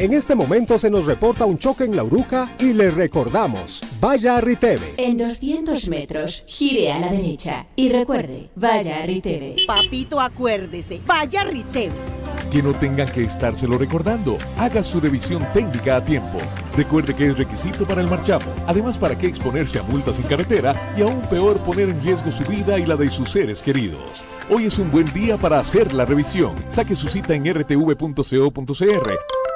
En este momento se nos reporta un choque en la Uruca y le recordamos, vaya a Riteve. En 200 metros, gire a la derecha y recuerde, vaya a Riteve. Papito, acuérdese, vaya a Riteve. Que no tengan que estárselo recordando. Haga su revisión técnica a tiempo. Recuerde que es requisito para el marchamo. Además, ¿para qué exponerse a multas en carretera y aún peor poner en riesgo su vida y la de sus seres queridos? Hoy es un buen día para hacer la revisión. Saque su cita en rtv.co.cr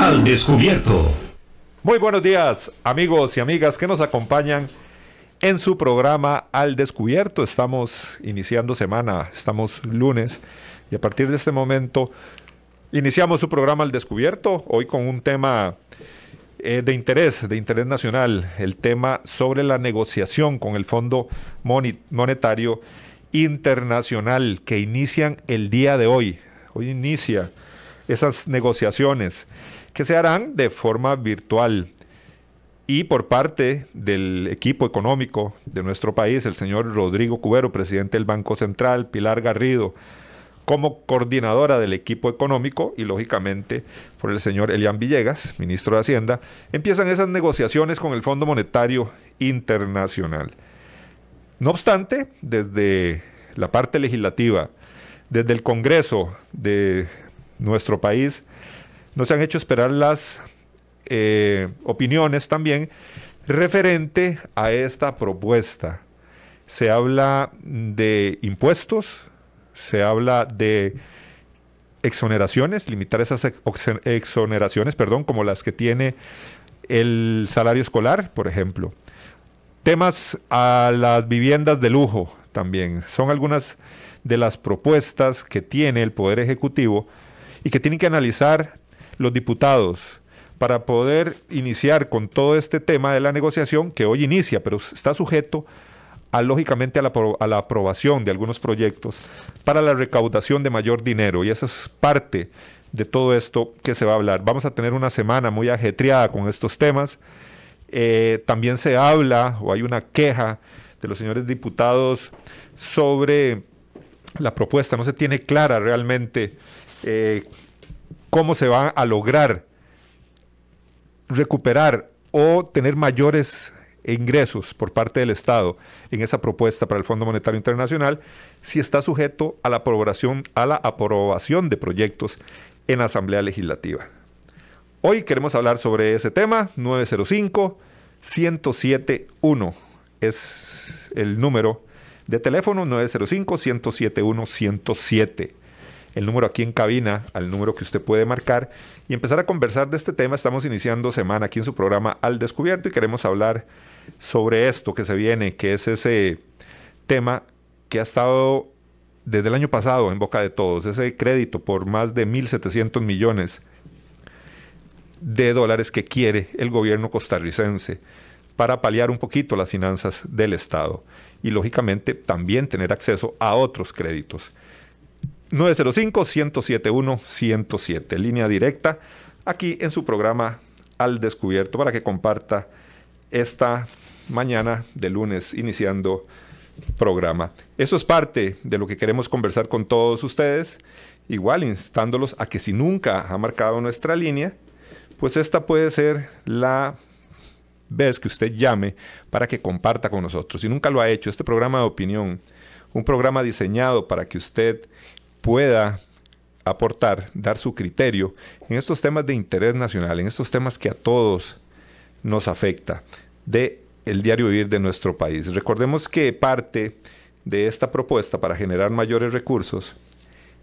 al descubierto. Muy buenos días, amigos y amigas que nos acompañan en su programa Al Descubierto. Estamos iniciando semana, estamos lunes y a partir de este momento iniciamos su programa Al Descubierto, hoy con un tema eh, de interés, de interés nacional, el tema sobre la negociación con el Fondo Monetario Internacional que inician el día de hoy. Hoy inicia esas negociaciones que se harán de forma virtual. Y por parte del equipo económico de nuestro país, el señor Rodrigo Cubero, presidente del Banco Central, Pilar Garrido, como coordinadora del equipo económico y lógicamente por el señor Elian Villegas, ministro de Hacienda, empiezan esas negociaciones con el Fondo Monetario Internacional. No obstante, desde la parte legislativa, desde el Congreso de nuestro país, nos han hecho esperar las eh, opiniones también referente a esta propuesta. Se habla de impuestos, se habla de exoneraciones, limitar esas exoneraciones, perdón, como las que tiene el salario escolar, por ejemplo. Temas a las viviendas de lujo también. Son algunas de las propuestas que tiene el Poder Ejecutivo y que tienen que analizar los diputados para poder iniciar con todo este tema de la negociación que hoy inicia, pero está sujeto a, lógicamente a la, a la, aprobación de algunos proyectos para la recaudación de mayor dinero. Y esa es parte de todo esto que se va a hablar. Vamos a tener una semana muy ajetreada con estos temas. Eh, también se habla o hay una queja de los señores diputados sobre la propuesta. No se tiene clara realmente eh, cómo se va a lograr recuperar o tener mayores ingresos por parte del Estado en esa propuesta para el Fondo Monetario Internacional si está sujeto a la aprobación, a la aprobación de proyectos en Asamblea Legislativa. Hoy queremos hablar sobre ese tema, 905 1071 es el número de teléfono 905 1071 107 el número aquí en cabina, al número que usted puede marcar y empezar a conversar de este tema. Estamos iniciando semana aquí en su programa Al Descubierto y queremos hablar sobre esto que se viene, que es ese tema que ha estado desde el año pasado en boca de todos, ese crédito por más de 1.700 millones de dólares que quiere el gobierno costarricense para paliar un poquito las finanzas del Estado y lógicamente también tener acceso a otros créditos. 905-107-107, línea directa, aquí en su programa Al Descubierto, para que comparta esta mañana de lunes iniciando programa. Eso es parte de lo que queremos conversar con todos ustedes, igual instándolos a que si nunca ha marcado nuestra línea, pues esta puede ser la vez que usted llame para que comparta con nosotros. Si nunca lo ha hecho, este programa de opinión, un programa diseñado para que usted pueda aportar, dar su criterio en estos temas de interés nacional, en estos temas que a todos nos afecta, de el diario vivir de nuestro país. Recordemos que parte de esta propuesta para generar mayores recursos,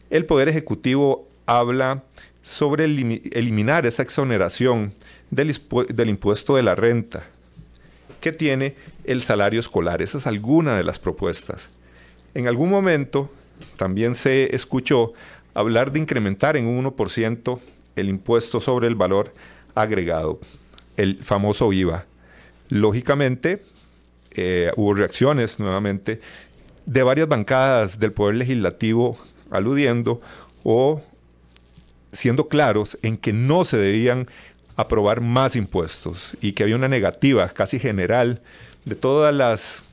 el Poder Ejecutivo habla sobre eliminar esa exoneración del, del impuesto de la renta que tiene el salario escolar. Esa es alguna de las propuestas. En algún momento también se escuchó hablar de incrementar en un 1% el impuesto sobre el valor agregado, el famoso IVA. Lógicamente, eh, hubo reacciones nuevamente de varias bancadas del Poder Legislativo aludiendo o siendo claros en que no se debían aprobar más impuestos y que había una negativa casi general de todas las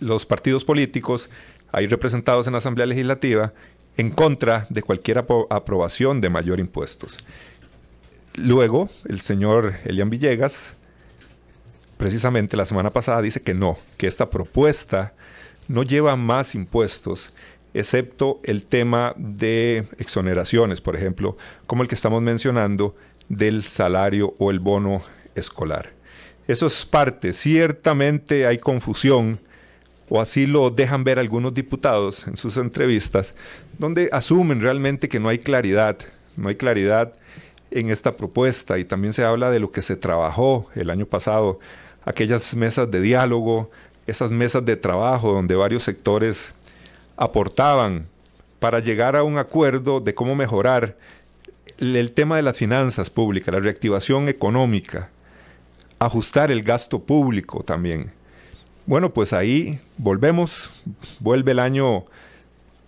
los partidos políticos ahí representados en la Asamblea Legislativa en contra de cualquier aprobación de mayor impuestos. Luego, el señor Elian Villegas, precisamente la semana pasada, dice que no, que esta propuesta no lleva más impuestos, excepto el tema de exoneraciones, por ejemplo, como el que estamos mencionando del salario o el bono escolar. Eso es parte, ciertamente hay confusión, o así lo dejan ver algunos diputados en sus entrevistas, donde asumen realmente que no hay claridad, no hay claridad en esta propuesta y también se habla de lo que se trabajó el año pasado, aquellas mesas de diálogo, esas mesas de trabajo donde varios sectores aportaban para llegar a un acuerdo de cómo mejorar el tema de las finanzas públicas, la reactivación económica, ajustar el gasto público también. Bueno, pues ahí volvemos, vuelve el año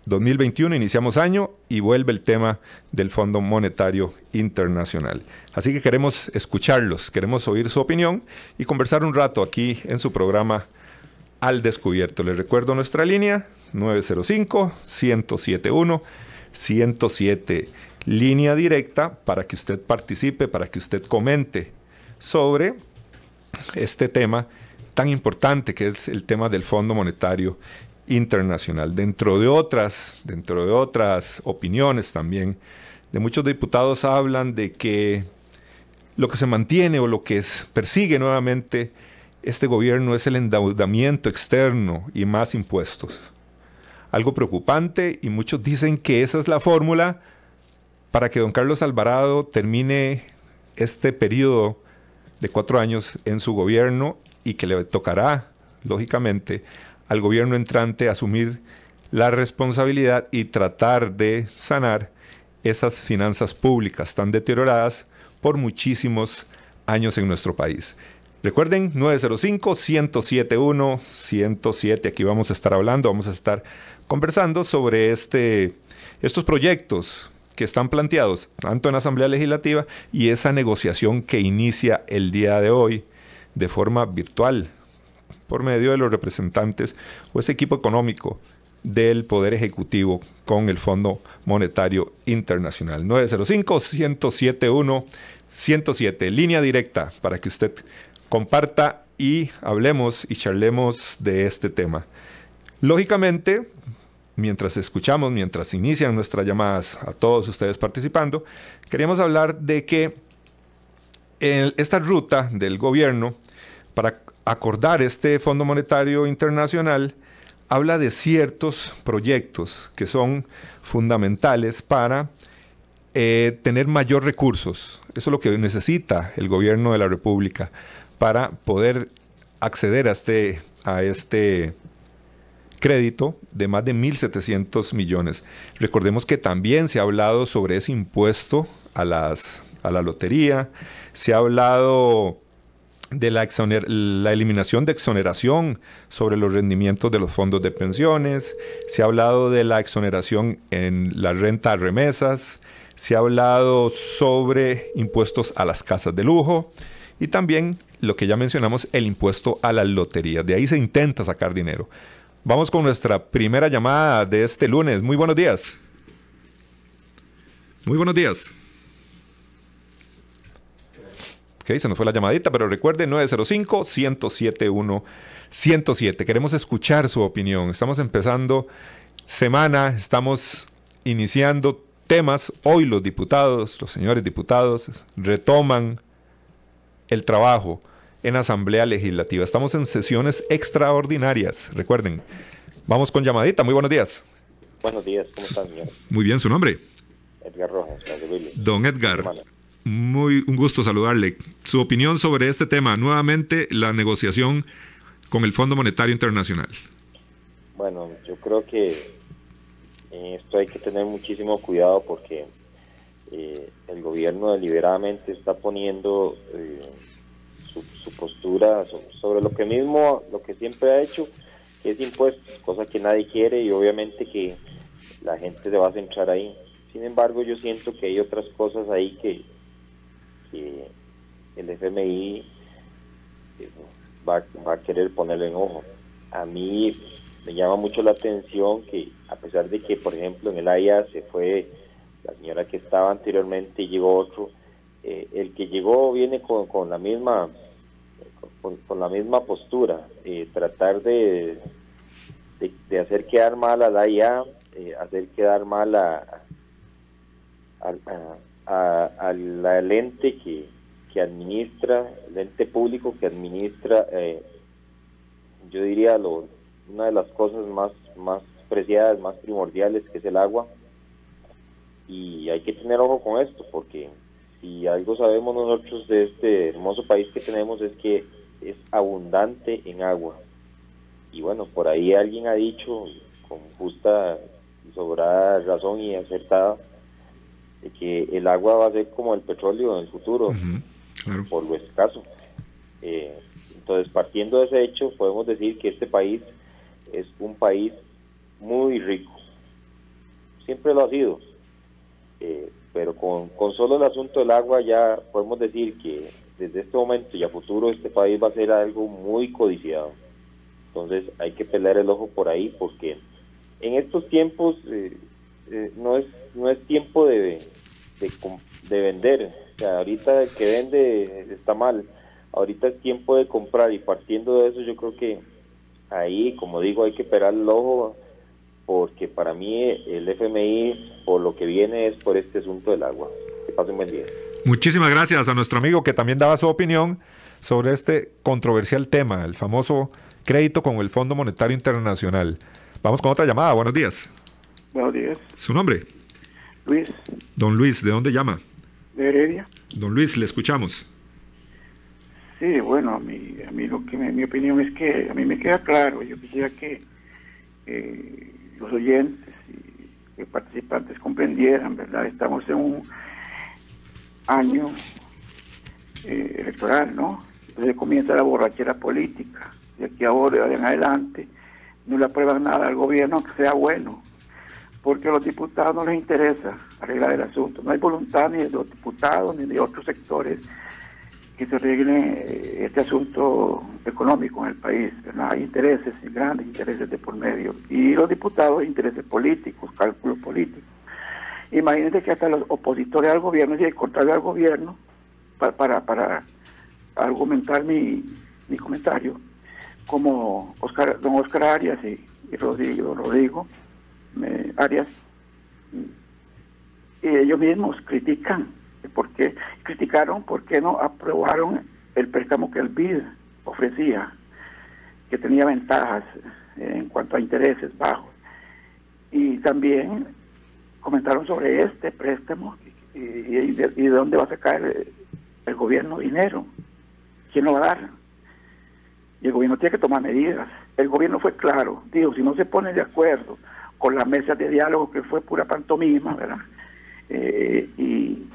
2021, iniciamos año y vuelve el tema del Fondo Monetario Internacional. Así que queremos escucharlos, queremos oír su opinión y conversar un rato aquí en su programa Al Descubierto. Les recuerdo nuestra línea 905-107-1, línea directa para que usted participe, para que usted comente sobre este tema tan importante que es el tema del Fondo Monetario Internacional. Dentro de otras, dentro de otras opiniones también, de muchos diputados hablan de que lo que se mantiene o lo que persigue nuevamente este gobierno es el endeudamiento externo y más impuestos. Algo preocupante y muchos dicen que esa es la fórmula para que don Carlos Alvarado termine este periodo de cuatro años en su gobierno y que le tocará, lógicamente, al gobierno entrante asumir la responsabilidad y tratar de sanar esas finanzas públicas tan deterioradas por muchísimos años en nuestro país. Recuerden, 905-107-107, aquí vamos a estar hablando, vamos a estar conversando sobre este, estos proyectos que están planteados tanto en la Asamblea Legislativa y esa negociación que inicia el día de hoy de forma virtual por medio de los representantes o ese equipo económico del Poder Ejecutivo con el Fondo Monetario Internacional. 905-107-107, línea directa para que usted comparta y hablemos y charlemos de este tema. Lógicamente, mientras escuchamos, mientras inician nuestras llamadas a todos ustedes participando, queríamos hablar de que esta ruta del gobierno para acordar este Fondo Monetario Internacional habla de ciertos proyectos que son fundamentales para eh, tener mayor recursos. Eso es lo que necesita el gobierno de la República para poder acceder a este, este crédito de más de 1.700 millones. Recordemos que también se ha hablado sobre ese impuesto a la lotería, se ha hablado de la, la, eliminación de exoneración sobre los rendimientos de los fondos de pensiones, se ha hablado de la exoneración en la renta a remesas, se ha hablado sobre impuestos a las casas de lujo y también lo que ya mencionamos, el impuesto a las loterías. De ahí se intenta sacar dinero. Vamos con nuestra primera llamada de este lunes. Muy buenos días. Muy buenos días. Ok, se nos fue la llamadita, pero recuerde 905-107-107. Queremos escuchar su opinión. Estamos empezando semana, estamos iniciando temas. Hoy los diputados, los señores diputados, retoman el trabajo en Asamblea Legislativa. Estamos en sesiones extraordinarias, recuerden. Vamos con llamadita. Muy buenos días. Buenos días, ¿cómo están, señor? Muy bien, ¿su nombre? Edgar Rojas, Don Edgar. Muy un gusto saludarle. Su opinión sobre este tema, nuevamente la negociación con el Fondo Monetario Internacional. Bueno, yo creo que esto hay que tener muchísimo cuidado porque eh, el gobierno deliberadamente está poniendo eh, su, postura sobre lo que mismo, lo que siempre ha hecho, que es impuestos, cosa que nadie quiere y obviamente que la gente se va a centrar ahí. Sin embargo, yo siento que hay otras cosas ahí que, el FMI eh, va, va, a querer ponerle en ojo. A mí me llama mucho la atención que a pesar de que, por ejemplo, en el AIA se fue la señora que estaba anteriormente y llegó otro, eh, el que llegó viene con, con la misma con, la misma postura, eh, tratar de, de, hacer quedar mal a la IA, eh, hacer quedar mal a, a, la lente que, que administra, el ente público que administra, yo diría, lo, una de las cosas más, más preciadas, más primordiales, que es el agua. Y hay que tener ojo con esto, porque si algo sabemos nosotros de este hermoso país que tenemos es que es abundante en agua. Y bueno, por ahí alguien ha dicho, con justa y sobrada razón y acertada, de que el agua va a ser como el petróleo en el futuro, por lo escaso. Eh, entonces, partiendo de ese hecho, podemos decir que este país es un país muy rico. Siempre lo ha sido. Eh, pero con, con solo el asunto del agua ya podemos decir que desde este momento y a futuro este país va a ser algo muy codiciado. Entonces hay que pelear el ojo por ahí porque en estos tiempos eh, eh, no es no es tiempo de, de, de, vender. O sea, ahorita el que vende está mal. Ahorita es tiempo de comprar y partiendo de eso yo creo que ahí, como digo, hay que pelar el ojo porque para mí el FMI por lo que viene es por este asunto del agua. Que pasen buen día. Muchísimas gracias a nuestro amigo que también daba su opinión sobre este controversial tema, el famoso crédito con el Fondo Monetario Internacional. Vamos con otra llamada. Buenos días. Buenos días. ¿Su nombre? Luis. Don Luis, ¿de dónde llama? De Heredia. Don Luis, le escuchamos. Sí, bueno, a mí, a mí lo que mi opinión es que a mí me queda claro, yo quisiera que eh, los oyentes y participantes comprendieran, ¿verdad? Estamos en un año eh, electoral, ¿no? Entonces comienza la borrachera política. De aquí ahora en adelante no le aprueban nada al gobierno que sea bueno, porque a los diputados no les interesa arreglar el asunto. No hay voluntad ni de los diputados ni de otros sectores que se arregle eh, este asunto económico en el país. Hay intereses, grandes intereses de por medio. Y los diputados, intereses políticos, cálculos políticos. Imagínense que hasta los opositores al gobierno, y el contrario al gobierno, para, argumentar mi, comentario, como Oscar, don Oscar Arias y, Rodrigo, Rodrigo Arias, y ellos mismos critican ¿Por qué criticaron? ¿Por qué no aprobaron el préstamo que el BID ofrecía, que tenía ventajas en cuanto a intereses bajos? Y también comentaron sobre este préstamo y, de, dónde va a sacar el, gobierno dinero, quién lo va a dar. Y el gobierno tiene que tomar medidas. El gobierno fue claro, dijo, si no se pone de acuerdo con la mesa de diálogo que fue pura pantomima, ¿verdad? Eh, y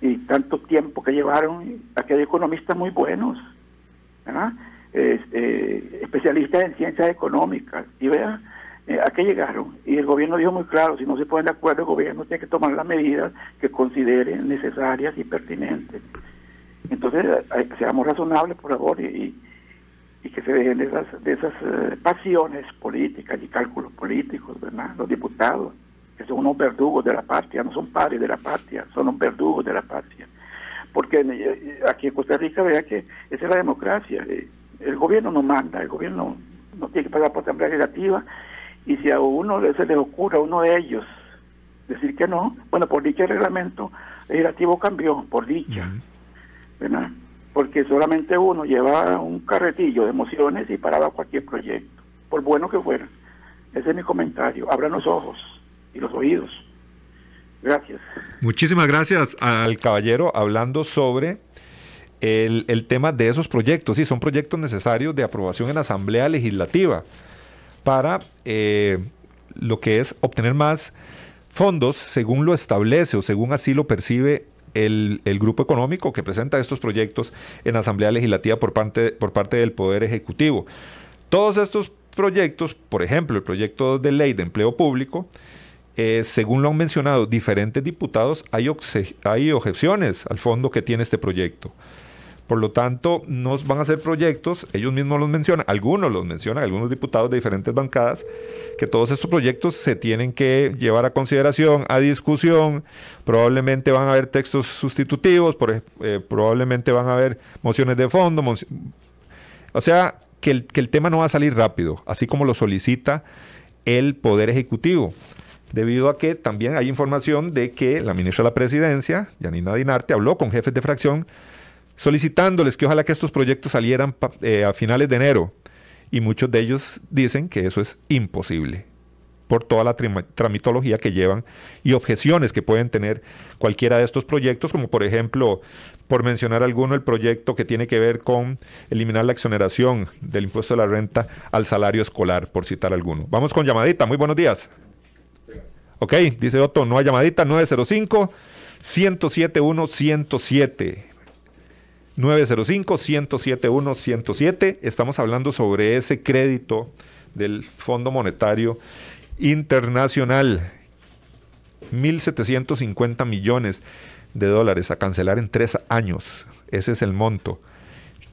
y tanto tiempo que llevaron, aquí hay economistas muy buenos, eh, especialistas en ciencias económicas, y vean eh, a qué llegaron. Y el gobierno dijo muy claro, si no se ponen de acuerdo, el gobierno tiene que tomar las medidas que consideren necesarias y pertinentes. Entonces, seamos razonables, por favor, y, y que se dejen de esas, de esas eh, pasiones políticas y cálculos políticos, ¿verdad? Los diputados que son unos verdugos de la patria, no son padres de la patria, son unos verdugos de la patria. Porque eh, aquí en Costa Rica, vea que esa es la democracia. Eh, el gobierno no manda, el gobierno no tiene que pasar por asamblea legislativa, y si a uno se le ocurre a uno de ellos decir que no, bueno, por dicha el reglamento legislativo cambió, por dicha, ¿verdad? Porque solamente uno llevaba un carretillo de emociones y paraba cualquier proyecto, por bueno que fuera. Ese es mi comentario. Abran los ojos y los oídos. Gracias. Muchísimas gracias al caballero hablando sobre el, el, tema de esos proyectos. Sí, son proyectos necesarios de aprobación en Asamblea Legislativa para eh, lo que es obtener más fondos según lo establece o según así lo percibe el, grupo económico que presenta estos proyectos en Asamblea Legislativa por parte, por parte del Poder Ejecutivo. Todos estos proyectos, por ejemplo, el proyecto de ley de empleo público, eh, según lo han mencionado diferentes diputados, hay, hay objeciones al fondo que tiene este proyecto. Por lo tanto, no van a ser proyectos, ellos mismos los mencionan, algunos los mencionan, algunos diputados de diferentes bancadas, que todos estos proyectos se tienen que llevar a consideración, a discusión, probablemente van a haber textos sustitutivos, eh, probablemente van a haber mociones de fondo, o sea, que el, que el tema no va a salir rápido, así como lo solicita el Poder Ejecutivo debido a que también hay información de que la ministra de la Presidencia, Yanina Dinarte, habló con jefes de fracción solicitándoles que ojalá que estos proyectos salieran eh, a finales de enero. Y muchos de ellos dicen que eso es imposible por toda la tramitología que llevan y objeciones que pueden tener cualquiera de estos proyectos, como por ejemplo, por mencionar alguno, el proyecto que tiene que ver con eliminar la exoneración del impuesto de la renta al salario escolar, por citar alguno. Vamos con llamadita, muy buenos días. Ok, dice Otto, no hay llamadita, 905 107 107 905-107-107. Estamos hablando sobre ese crédito del Fondo Monetario Internacional. 1.750 millones de dólares a cancelar en tres años. Ese es el monto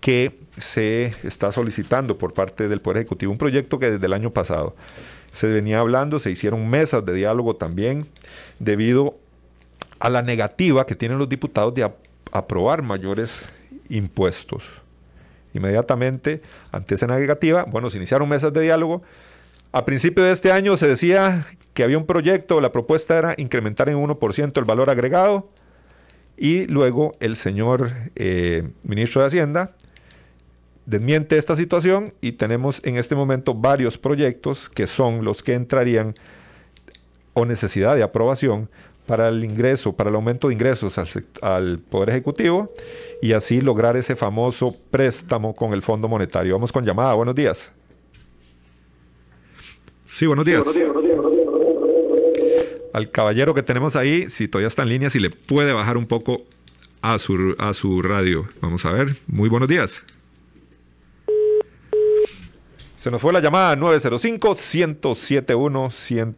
que se está solicitando por parte del Poder Ejecutivo. Un proyecto que desde el año pasado se venía hablando, se hicieron mesas de diálogo también, debido a la negativa que tienen los diputados de aprobar mayores impuestos. Inmediatamente, ante esa negativa, bueno, se iniciaron mesas de diálogo. A principio de este año se decía que había un proyecto, la propuesta era incrementar en 1% el valor agregado y luego el señor eh, ministro de Hacienda desmiente esta situación y tenemos en este momento varios proyectos que son los que entrarían o necesidad de aprobación para el ingreso, para el aumento de ingresos al, Poder Ejecutivo y así lograr ese famoso préstamo con el Fondo Monetario. Vamos con llamada. Buenos días. Sí, buenos días. Al caballero que tenemos ahí, si todavía está en línea, si le puede bajar un poco a su, a su radio. Vamos a ver. Muy buenos días. Se nos fue la llamada 905 107 100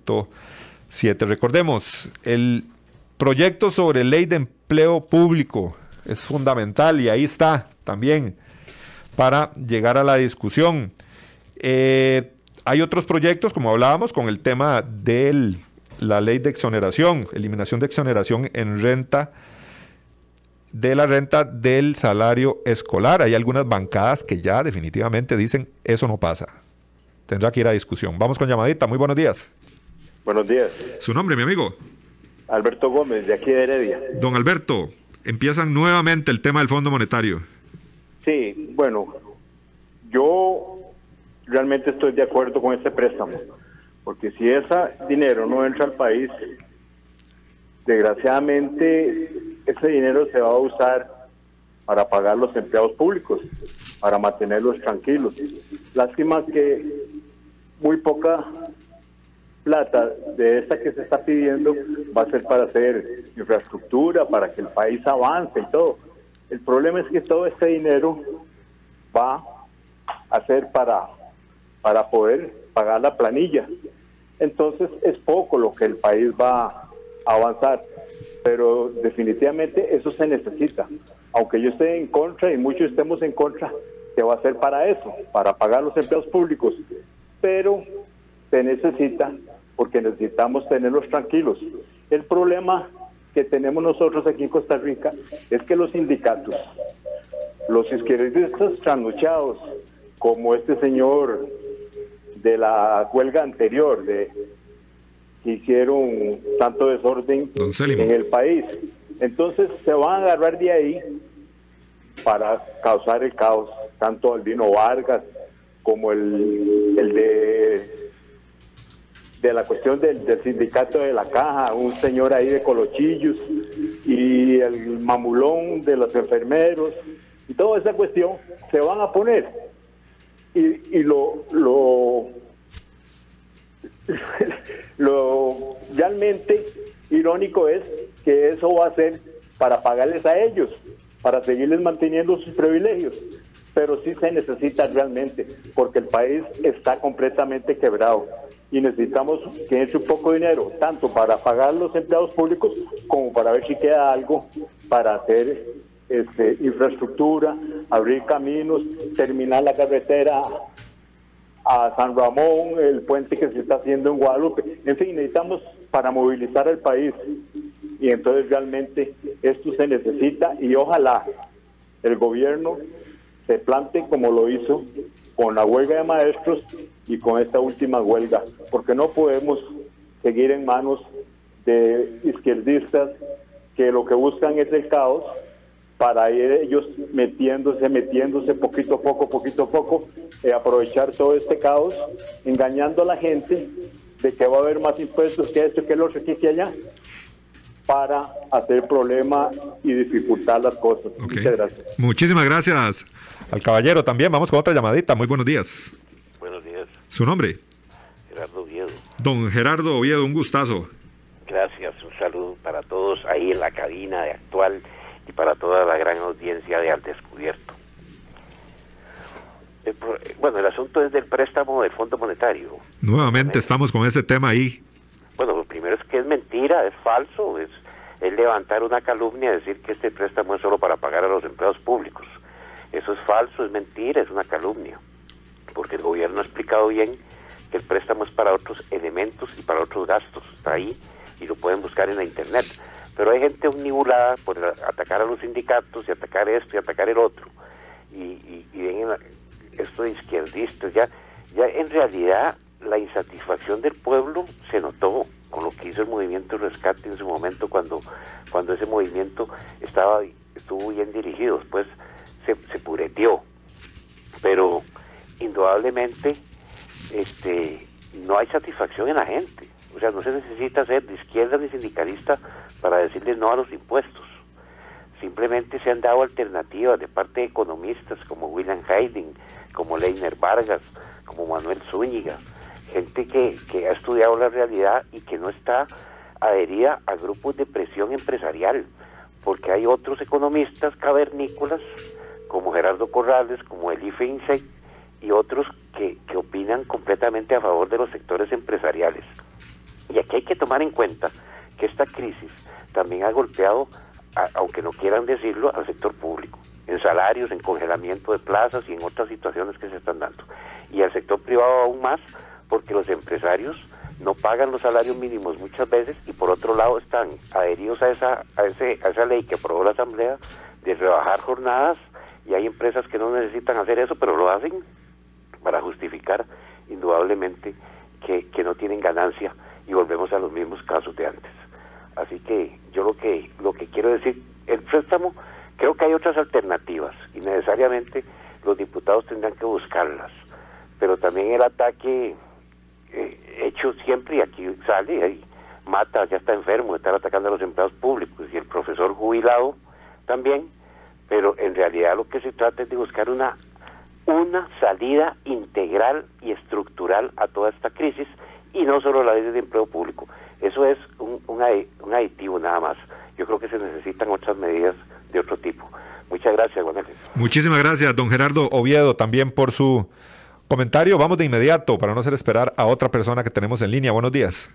7. Recordemos, el proyecto sobre ley de empleo público es fundamental y ahí está también para llegar a la discusión. Eh, hay otros proyectos, como hablábamos, con el tema de la ley de exoneración, eliminación de exoneración en renta de la renta del salario escolar. Hay algunas bancadas que ya definitivamente dicen eso no pasa. Tendrá que ir a discusión. Vamos con llamadita. Muy buenos días. Buenos días. ¿Su nombre, mi amigo? Alberto Gómez, de aquí de Heredia. Don Alberto, empiezan nuevamente el tema del Fondo Monetario. Sí, bueno, yo realmente estoy de acuerdo con este préstamo, porque si ese dinero no entra al país, desgraciadamente ese dinero se va a usar para pagar los empleados públicos, para mantenerlos tranquilos. Lástima que muy poca plata de esta que se está pidiendo va a ser para hacer infraestructura, para que el país avance y todo. El problema es que todo este dinero va a ser para, para poder pagar la planilla. Entonces es poco lo que el país va a avanzar, pero definitivamente eso se necesita. Aunque yo esté en contra y muchos estemos en contra, se va a hacer para eso, para pagar los empleados públicos. Pero se necesita porque necesitamos tenerlos tranquilos. El problema que tenemos nosotros aquí en Costa Rica es que los sindicatos, los izquierdistas trasnochados, como este señor de la huelga anterior, de que hicieron tanto desorden en el país, entonces se van a agarrar de ahí para causar el caos, tanto Albino Vargas como el, el de de la cuestión del, sindicato de la caja, un señor ahí de Colochillos y el mamulón de los enfermeros y toda esa cuestión se van a poner. Y, y lo, lo, lo realmente irónico es que eso va a hacer para pagarles a ellos, para seguirles manteniendo sus privilegios. Pero sí se necesita realmente, porque el país está completamente quebrado y necesitamos que entre un poco de dinero, tanto para pagar los empleados públicos como para ver si queda algo para hacer este, infraestructura, abrir caminos, terminar la carretera a San Ramón, el puente que se está haciendo en Guadalupe. En fin, necesitamos para movilizar al país. Y entonces realmente esto se necesita y ojalá el gobierno se plante como lo hizo con la huelga de maestros y con esta última huelga, porque no podemos seguir en manos de izquierdistas que lo que buscan es el caos para ir ellos metiéndose, metiéndose poquito a poco, poquito a poco, eh, aprovechar todo este caos, engañando a la gente de que va a haber más impuestos que esto, que lo otro, que allá, para hacer problema y dificultar las cosas. Muchas gracias. Muchísimas gracias al caballero también. Vamos con otra llamadita. Muy buenos días. Buenos días. ¿Su nombre? Gerardo Oviedo. Don Gerardo Oviedo, un gustazo. Gracias, un saludo para todos ahí en la cabina de actual y para toda la gran audiencia de Al Descubierto. bueno, el asunto es del préstamo del Fondo Monetario. Nuevamente estamos con ese tema ahí. Bueno, lo primero es que es mentira, es falso, es, es levantar una calumnia, decir que este préstamo es solo para pagar a los empleados públicos. Eso es falso, es mentira, es una calumnia, porque el gobierno ha explicado bien que el préstamo es para otros elementos y para otros gastos, está ahí y lo pueden buscar en la internet. Pero hay gente omnibulada por atacar a los sindicatos y atacar esto y atacar el otro. Y, y, ven esto de izquierdistas, ya, ya en realidad la insatisfacción del pueblo se notó con lo que hizo el movimiento rescate en su momento cuando, cuando ese movimiento estaba estuvo bien dirigido. Después se, se pureteó. Pero indudablemente este, no hay satisfacción en la gente. O sea, no se necesita ser de izquierda ni sindicalista para decirle no a los impuestos. Simplemente se han dado alternativas de parte de economistas como William Haydn, como Leiner Vargas, como Manuel Zúñiga, gente que, que ha estudiado la realidad y que no está adherida a grupos de presión empresarial, porque hay otros economistas cavernícolas como Gerardo Corrales, como Eli Feinstein y otros que, que opinan completamente a favor de los sectores empresariales. Y aquí hay que tomar en cuenta que esta crisis también ha golpeado, aunque no quieran decirlo, al sector público, en salarios, en congelamiento de plazas y en otras situaciones que se están dando. Y al sector privado aún más, porque los empresarios no pagan los salarios mínimos muchas veces y por otro lado están adheridos a esa, a, ese, a esa ley que aprobó la Asamblea de rebajar jornadas y hay empresas que no necesitan hacer eso, pero lo hacen para justificar indudablemente que, que no tienen ganancia y volvemos a los mismos casos de antes. Así que yo lo que lo que quiero decir, el préstamo, creo que hay otras alternativas y necesariamente los diputados tendrán que buscarlas, pero también el ataque eh, hecho siempre y aquí sale, ahí mata, ya está enfermo, estar atacando a los empleados públicos y el profesor jubilado también, pero en realidad lo que se trata es de buscar una una salida integral y estructural a toda esta crisis y no solo la ley de empleo público. Eso es un, un, aditivo nada más. Yo creo que se necesitan otras medidas de otro tipo. Muchas gracias, Juan Muchísimas gracias, don Gerardo Oviedo, también por su comentario. Vamos de inmediato para no hacer esperar a otra persona que tenemos en línea. Buenos días.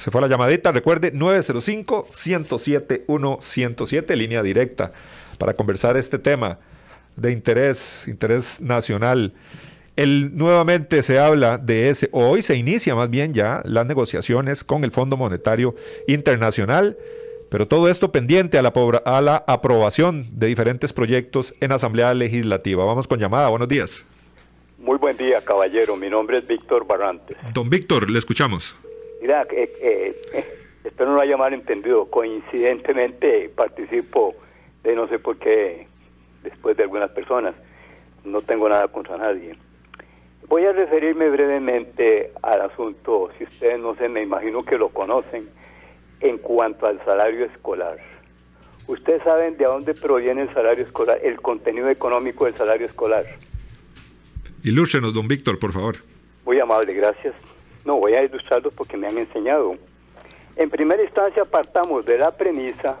Se fue la llamadita, recuerde 905-107-107, línea directa, para conversar este tema de interés, interés nacional. El, nuevamente se habla de ese, hoy se inicia más bien ya las negociaciones con el Fondo Monetario Internacional, pero todo esto pendiente a la, a la aprobación de diferentes proyectos en Asamblea Legislativa. Vamos con llamada, buenos días. Muy buen día, caballero. Mi nombre es Víctor Barrantes. Don Víctor, le escuchamos. Mira, eh, eh, eh, espero no lo haya mal entendido. Coincidentemente participo de no sé por qué después de algunas personas. No tengo nada contra nadie. Voy a referirme brevemente al asunto, si ustedes no sé, me imagino que lo conocen, en cuanto al salario escolar. ¿Ustedes saben de dónde proviene el salario escolar, el contenido económico del salario escolar? Ilústrenos, don Víctor, por favor. Muy amable, gracias. No, voy a ilustrarlos porque me han enseñado. En primera instancia partamos de la premisa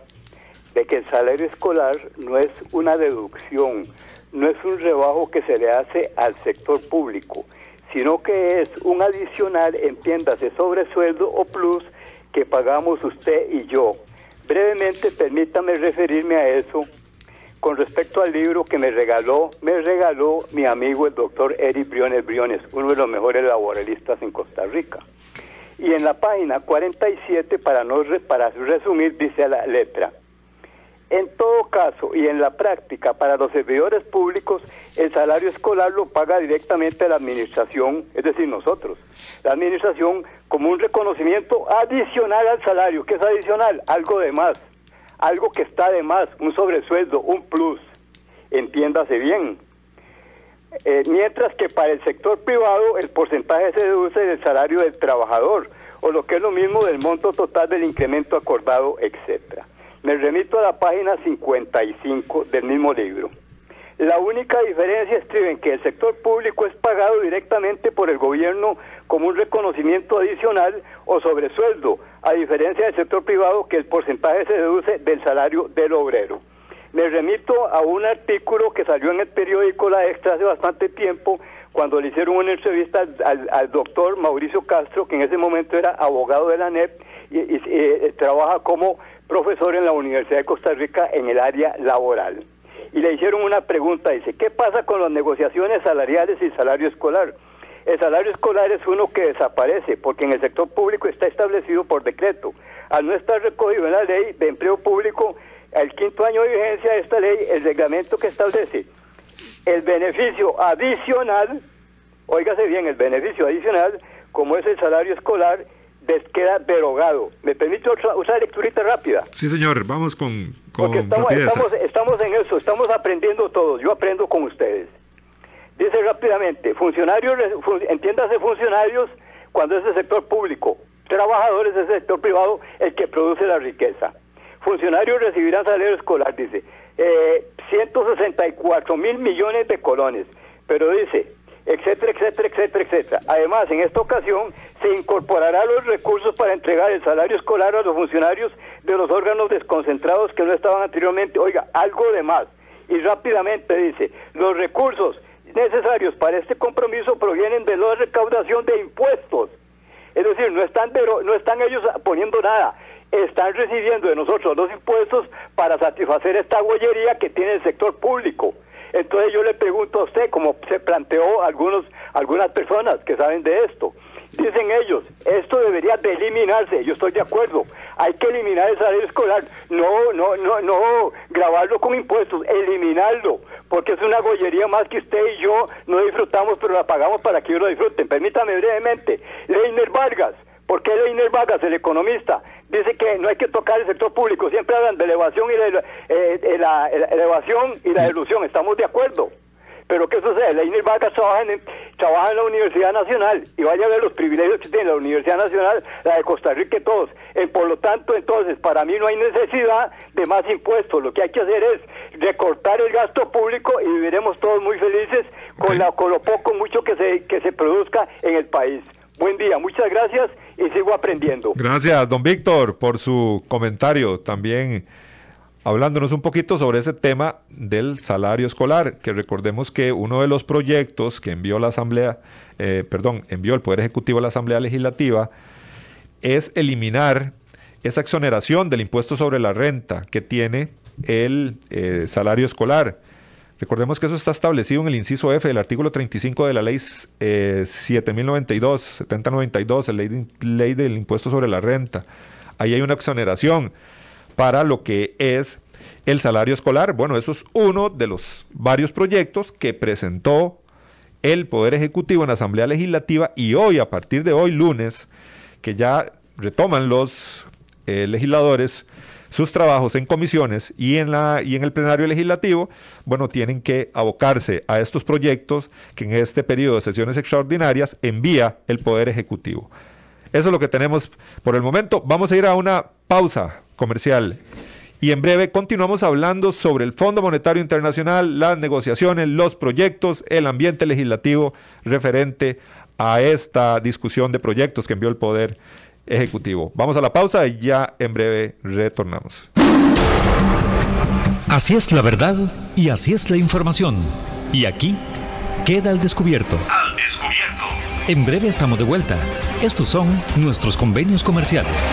de que el salario escolar no es una deducción, no es un rebajo que se le hace al sector público, sino que es un adicional, entiéndase, sobre sueldo o plus que pagamos usted y yo. Brevemente, permítame referirme a eso con respecto al libro que me regaló, me regaló mi amigo el doctor Eric Briones Briones, uno de los mejores laboralistas en Costa Rica. Y en la página 47, para, no, para resumir, dice la letra, en todo caso y en la práctica, para los servidores públicos, el salario escolar lo paga directamente la administración, es decir, nosotros. La administración como un reconocimiento adicional al salario. ¿Qué es adicional? Algo de más, algo que está de más, un sobresueldo, un plus. Entiéndase bien. Eh, mientras que para el sector privado el porcentaje se deduce del salario del trabajador, o lo que es lo mismo del monto total del incremento acordado, etcétera. Me remito a la página 55 del mismo libro. La única diferencia escriben que el sector público es pagado directamente por el gobierno como un reconocimiento adicional o sobresueldo, a diferencia del sector privado que el porcentaje se deduce del salario del obrero. Me remito a un artículo que salió en el periódico La Extra hace bastante tiempo, cuando le hicieron una entrevista al, doctor Mauricio Castro, que en ese momento era abogado de la NEP y, eh, trabaja como profesor en la Universidad de Costa Rica en el área laboral. Y le hicieron una pregunta, dice, ¿qué pasa con las negociaciones salariales y salario escolar? El salario escolar es uno que desaparece porque en el sector público está establecido por decreto. Al no estar recogido en la ley de empleo público, el quinto año de vigencia de esta ley, el reglamento que establece el beneficio adicional, óigase bien, el beneficio adicional, como es el salario escolar, queda derogado. ¿Me permite usar lecturita rápida? Sí, señor, vamos con, con estamos, estamos, en eso, estamos aprendiendo todos, yo aprendo con ustedes. Dice rápidamente, funcionarios, entiéndase funcionarios cuando es el sector público, trabajadores del sector privado el que produce la riqueza. Funcionarios recibirán salario escolar, dice, eh, 164 mil millones de colones, pero dice, etcétera, etcétera, etcétera, etcétera. Además, en esta ocasión se incorporará los recursos para entregar el salario escolar a los funcionarios de los órganos desconcentrados que no estaban anteriormente. Oiga, algo de más. Y rápidamente dice, los recursos necesarios para este compromiso provienen de la recaudación de impuestos. Es decir, no están, no están ellos poniendo nada, están recibiendo de nosotros los impuestos para satisfacer esta huellería que tiene el sector público. Entonces yo le pregunto a usted, como se planteó algunos, algunas personas que saben de esto, dicen ellos, esto debería de eliminarse, yo estoy de acuerdo, hay que eliminar el salario escolar, no, no, no, no grabarlo con impuestos, eliminarlo, porque es una gollería más que usted y yo no disfrutamos, pero la pagamos para que ellos lo disfruten. Permítame brevemente, Leiner Vargas, ¿por qué Leiner Vargas, el economista, dice que no hay que tocar el sector público, siempre hablan de elevación y de eh, la, elevación y la ilusión, estamos de acuerdo. Pero ¿qué sucede? Leiner Vargas trabaja en, trabaja en la Universidad Nacional y vaya a ver los privilegios que tiene la Universidad Nacional, la de Costa Rica y todos. Eh, por lo tanto, entonces, para mí no hay necesidad de más impuestos. Lo que hay que hacer es recortar el gasto público y viviremos todos muy felices con, la, con lo poco, mucho que se, que se produzca en el país. Buen día, muchas gracias y sigo aprendiendo. Gracias, don Víctor, por su comentario. También hablándonos un poquito sobre ese tema del salario escolar, que recordemos que uno de los proyectos que envió la Asamblea, eh, perdón, envió el Poder Ejecutivo a la Asamblea Legislativa, es eliminar esa exoneración del impuesto sobre la renta que tiene el eh, salario escolar. Recordemos que eso está establecido en el inciso F del artículo 35 de la ley eh, 7092, 7092, la ley, ley del impuesto sobre la renta. Ahí hay una exoneración para lo que es el salario escolar. Bueno, eso es uno de los varios proyectos que presentó el Poder Ejecutivo en la Asamblea Legislativa y hoy, a partir de hoy, lunes, que ya retoman los eh, legisladores sus trabajos en comisiones y en, la, y en el plenario legislativo, bueno, tienen que abocarse a estos proyectos que en este periodo de sesiones extraordinarias envía el Poder Ejecutivo. Eso es lo que tenemos por el momento. Vamos a ir a una pausa comercial. Y en breve continuamos hablando sobre el Fondo Monetario Internacional, las negociaciones, los proyectos, el ambiente legislativo referente a esta discusión de proyectos que envió el Poder Ejecutivo. Vamos a la pausa y ya en breve retornamos. Así es la verdad y así es la información. Y aquí queda al descubierto. Al descubierto. En breve estamos de vuelta. Estos son nuestros convenios comerciales.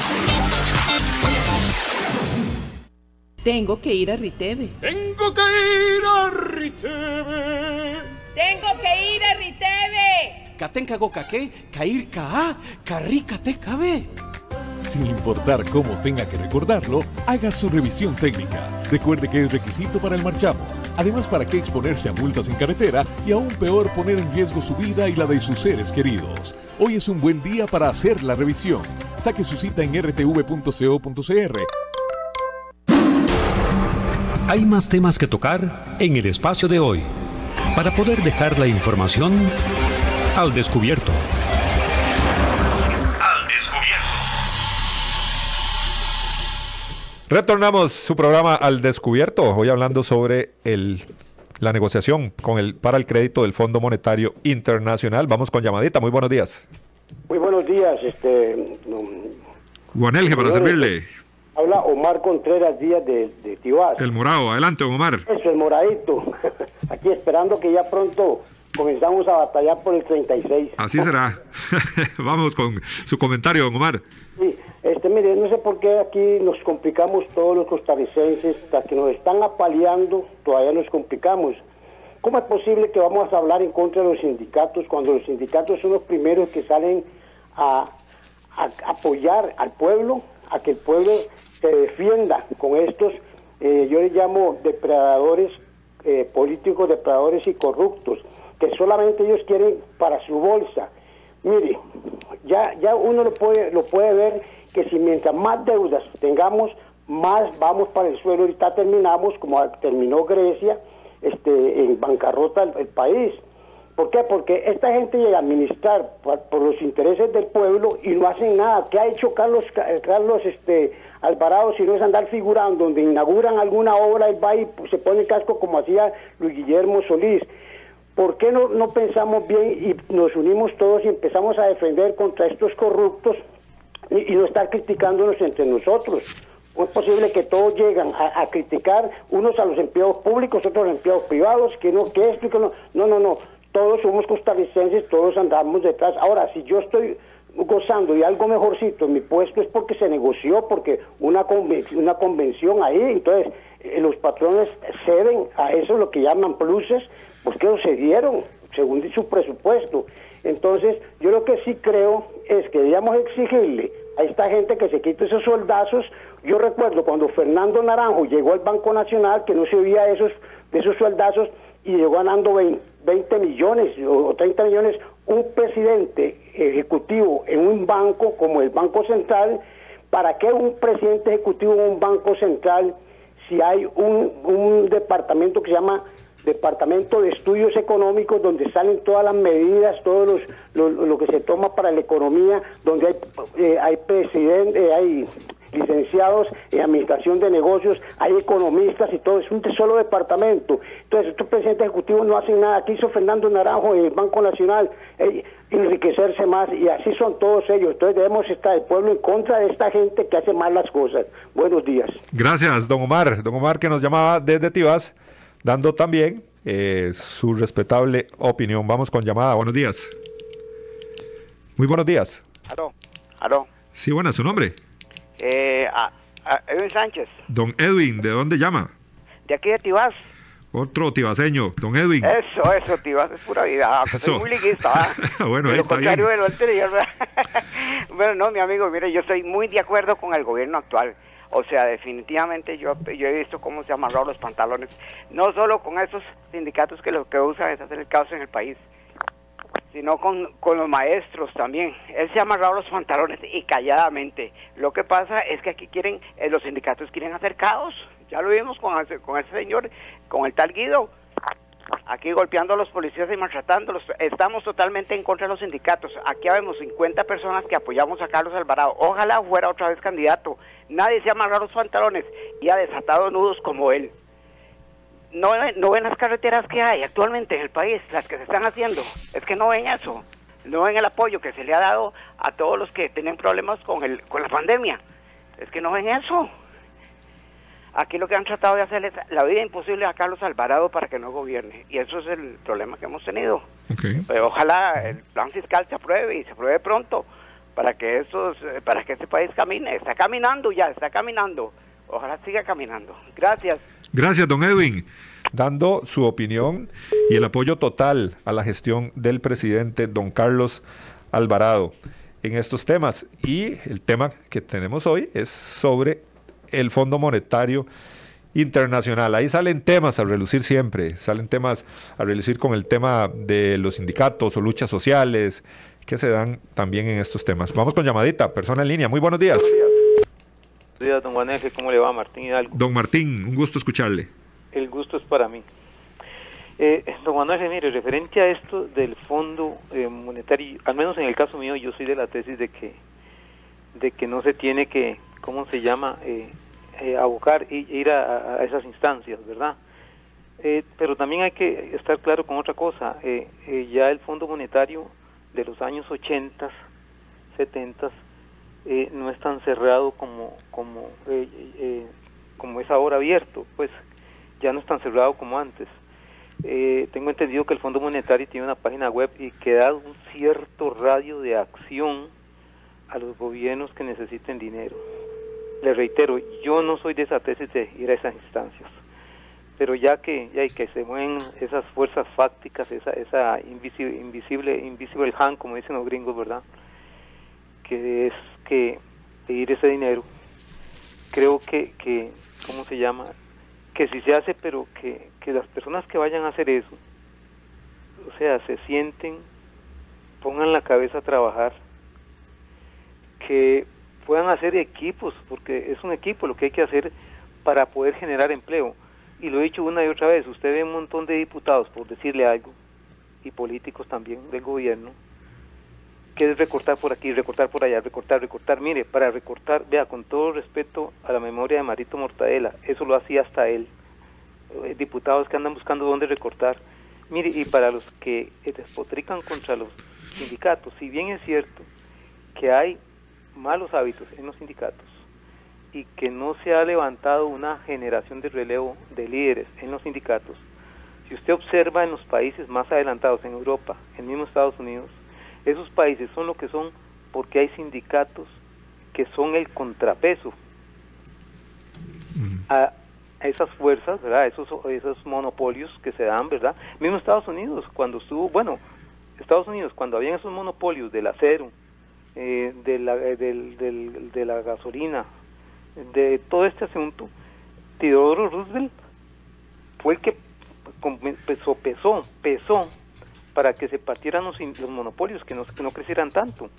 Tengo que ir a Riteve. Tengo que ir a Riteve. Tengo que ir a Riteve. Katenka gokaque, kair ka, carrica te cabe. Sin importar cómo tenga que recordarlo, haga su revisión técnica. Recuerde que es requisito para el marchamo. Además, ¿para qué exponerse a multas en carretera y aún peor poner en riesgo su vida y la de sus seres queridos? Hoy es un buen día para hacer la revisión. Saque su cita en rtv.co.cr. Hay más temas que tocar en el espacio de hoy para poder dejar la información al descubierto. Al descubierto. Retornamos su programa al descubierto, hoy hablando sobre el, la negociación con el, para el crédito del Fondo Monetario Internacional. Vamos con llamadita, muy buenos días. Muy buenos días, este... Juanelge, para servirle. Habla Omar Contreras Díaz de, de Tibás. El morado, adelante, Omar. Eso, el moradito. Aquí esperando que ya pronto comenzamos a batallar por el 36. Así será. Vamos con su comentario, Omar. Sí, este, mire, no sé por qué aquí nos complicamos todos los costarricenses, hasta que nos están apaleando, todavía nos complicamos. ¿Cómo es posible que vamos a hablar en contra de los sindicatos cuando los sindicatos son los primeros que salen a, a apoyar al pueblo, a que el pueblo se defienda con estos, eh, yo les llamo depredadores eh, políticos, depredadores y corruptos, que solamente ellos quieren para su bolsa. Mire, ya, ya uno lo puede, lo puede ver que si mientras más deudas tengamos, más vamos para el suelo. Ahorita terminamos, como terminó Grecia, este, en bancarrota el, el país. ¿Por qué? Porque esta gente llega a administrar por, los intereses del pueblo y no hacen nada. ¿Qué ha hecho Carlos Carlos este Alvarado si no es andar figurando donde inauguran alguna obra y va y se pone casco como hacía Luis Guillermo Solís? ¿Por qué no, no pensamos bien y nos unimos todos y empezamos a defender contra estos corruptos y, y no estar criticándonos entre nosotros? ¿O es posible que todos llegan a, a criticar unos a los empleados públicos, otros a los empleados privados, que no, que esto y que no? No, no, no. Todos somos costarricenses, todos andamos detrás. Ahora, si yo estoy gozando de algo mejorcito en mi puesto es porque se negoció, porque una, conven- una convención ahí, entonces eh, los patrones ceden a eso lo que llaman pluses, pues que lo cedieron según su presupuesto. Entonces, yo lo que sí creo es que debíamos exigirle a esta gente que se quite esos soldazos. Yo recuerdo cuando Fernando Naranjo llegó al Banco Nacional, que no se oía esos, de esos soldazos, y llegó ganando 20, 20 millones o o 30 millones, un presidente ejecutivo en un banco como el Banco Central, ¿para qué un presidente ejecutivo en un banco central si hay un, un departamento que se llama Departamento de Estudios Económicos, donde salen todas las medidas, todo los, lo, que se toma para la economía, donde hay, eh, hay presidente, hay licenciados en administración de negocios, hay economistas y todo, es un solo departamento. Entonces, estos presidentes ejecutivos no hacen nada. Aquí hizo Fernando Naranjo en el Banco Nacional, eh, enriquecerse más, y así son todos ellos. Entonces, debemos estar el pueblo en contra de esta gente que hace mal las cosas. Buenos días. Gracias, don Omar. Don Omar que nos llamaba desde Tibás, dando también eh, su respetable opinión. Vamos con llamada. Buenos días. Muy buenos días. Aló, aló. Sí, buena, su nombre. Eh, a, a Edwin Sánchez, Don Edwin, ¿de dónde llama? de aquí de Tibás. Otro tibaseño, don Edwin. Eso, eso, Tibás es pura vida. Soy muy liguista. bueno, De ahí lo está contrario bien. de lo anterior. bueno, no, mi amigo, mire, yo estoy muy de acuerdo con el gobierno actual. O sea, definitivamente yo, yo he visto cómo se han amarrado los pantalones. No solo con esos sindicatos que lo que usan es hacer el caos en el país, sino con, con los maestros también. Él se ha amarrado los pantalones y calladamente. Lo que pasa es que aquí quieren, eh, los sindicatos quieren hacer caos. Ya lo vimos con con ese señor, con el tal Guido. Aquí golpeando a los policías y maltratándolos. Estamos totalmente en contra de los sindicatos. Aquí vemos 50 personas que apoyamos a Carlos Alvarado. Ojalá fuera otra vez candidato. Nadie se ha amarrado los pantalones y ha desatado nudos como él. No, ven- no ven las carreteras que hay actualmente en el país, las que se están haciendo. Es que no ven eso. No ven el apoyo que se le ha dado a todos los que tienen problemas con, el, con la pandemia. Es que no ven eso. Aquí lo que han tratado de hacer es la vida imposible a Carlos Alvarado para que no gobierne. Y eso es el problema que hemos tenido. Pero ojalá el plan fiscal se apruebe y se apruebe pronto para que esos, eh, para que este país camine. Está caminando ya, está caminando. Ojalá siga caminando. Gracias. Gracias, don Edwin. Dando su opinión y el apoyo total a la gestión del presidente don Carlos Alvarado en estos temas. Y el tema que tenemos hoy es sobre el Fondo Monetario Internacional. Ahí salen temas a relucir siempre, salen temas a relucir con el tema de los sindicatos o luchas sociales que se dan también en estos temas. Vamos con llamadita, persona en línea. Muy buenos días. Buenos días, don Juan F. ¿Cómo le va, Martín Hidalgo? Don Martín, un gusto escucharle. El gusto es para mí. Eh, don Juan F., mire, referente a esto del Fondo eh, Monetario, al menos en el caso mío, yo soy de la tesis de que, de que no se tiene que, ¿cómo se llama?, eh, eh, abocar e ir a, a esas instancias, ¿verdad? Pero también hay que estar claro con otra cosa. ya el Fondo Monetario de los años 80, 70, eh, no es tan cerrado como como eh, eh, como es ahora abierto, pues ya no es tan cerrado como antes. Eh, tengo entendido que el Fondo Monetario tiene una página web y que da un cierto radio de acción a los gobiernos que necesiten dinero. Le reitero, yo no soy de esa tesis de ir a esas instancias, pero ya que ya que se mueven esas fuerzas fácticas, esa esa invisible invisible invisible hand, como dicen los gringos, ¿verdad? Que es que pedir ese dinero, creo que que ¿cómo se llama? Que si se hace, pero que que las personas que vayan a hacer eso, o sea, se sienten, pongan la cabeza a trabajar, que puedan hacer equipos, porque es un equipo lo que hay que hacer para poder generar empleo. Y lo he dicho una y otra vez, usted ve un montón de diputados, por decirle algo, y políticos también del gobierno, que es recortar por aquí, recortar por allá, recortar, recortar. Mire, para recortar, vea, con todo respeto a la memoria de Marito Mortadela, eso lo hacía hasta él. Eh, Diputados que andan buscando dónde recortar. Mire, y para los que eh, despotrican contra los sindicatos, si bien es cierto que hay malos hábitos en los sindicatos, y que no se ha levantado una generación de relevo de líderes en los sindicatos. Si usted observa en los países más adelantados, en Europa, en mismo Estados Unidos, esos países son lo que son porque hay sindicatos que son el contrapeso a, a esas fuerzas, ¿verdad? Esos, esos monopolios que se dan, ¿verdad? Mismo Estados Unidos, cuando estuvo, bueno, Estados Unidos, cuando habían esos monopolios del acero, eh, de, la, eh, del, del- de la gasolina, de todo este asunto, Theodore Roosevelt fue el que pesó, pesó, pesó para que se partieran los, los monopolios, que no, crecieran tanto.